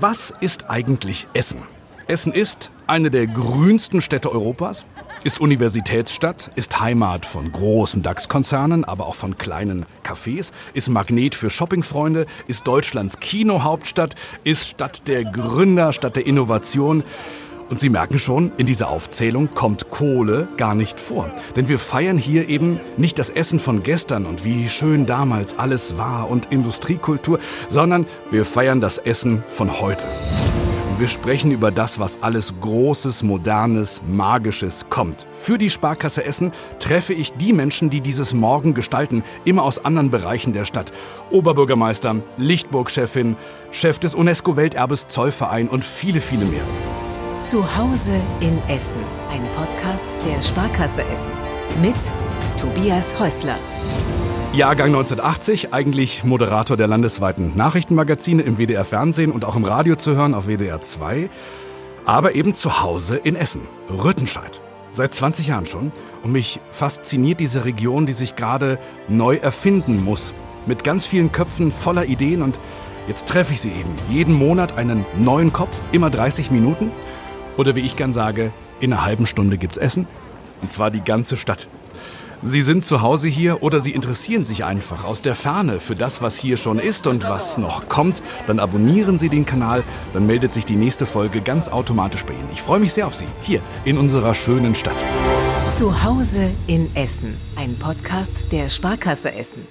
Was ist eigentlich Essen? Essen ist eine der grünsten Städte Europas, ist Universitätsstadt, ist Heimat von großen DAX-Konzernen, aber auch von kleinen Cafés, ist Magnet für Shoppingfreunde, ist Deutschlands Kinohauptstadt, ist Stadt der Gründer, Stadt der Innovation. Und Sie merken schon, in dieser Aufzählung kommt Kohle gar nicht vor. Denn wir feiern hier eben nicht das Essen von gestern und wie schön damals alles war und Industriekultur, sondern wir feiern das Essen von heute. Wir sprechen über das, was alles Großes, Modernes, Magisches kommt. Für die Sparkasse Essen treffe ich die Menschen, die dieses Morgen gestalten, immer aus anderen Bereichen der Stadt. Oberbürgermeister, Lichtburg-Chefin, Chef des UNESCO-Welterbes Zollverein und viele, viele mehr. Zu Hause in Essen, ein Podcast der Sparkasse Essen mit Tobias Häusler. Jahrgang 1980, eigentlich Moderator der landesweiten Nachrichtenmagazine im WDR Fernsehen und auch im Radio zu hören auf WDR 2, aber eben zu Hause in Essen, Rüttenscheid. Seit 20 Jahren schon und mich fasziniert diese Region, die sich gerade neu erfinden muss. Mit ganz vielen Köpfen voller Ideen und jetzt treffe ich sie eben. Jeden Monat einen neuen Kopf, immer 30 Minuten oder wie ich gern sage, in einer halben Stunde gibt's Essen. Und zwar die ganze Stadt. Sie sind zu Hause hier oder Sie interessieren sich einfach aus der Ferne für das, was hier schon ist und was noch kommt, dann abonnieren Sie den Kanal, dann meldet sich die nächste Folge ganz automatisch bei Ihnen. Ich freue mich sehr auf Sie, hier in unserer schönen Stadt. Zu Hause in Essen, ein Podcast der Sparkasse Essen.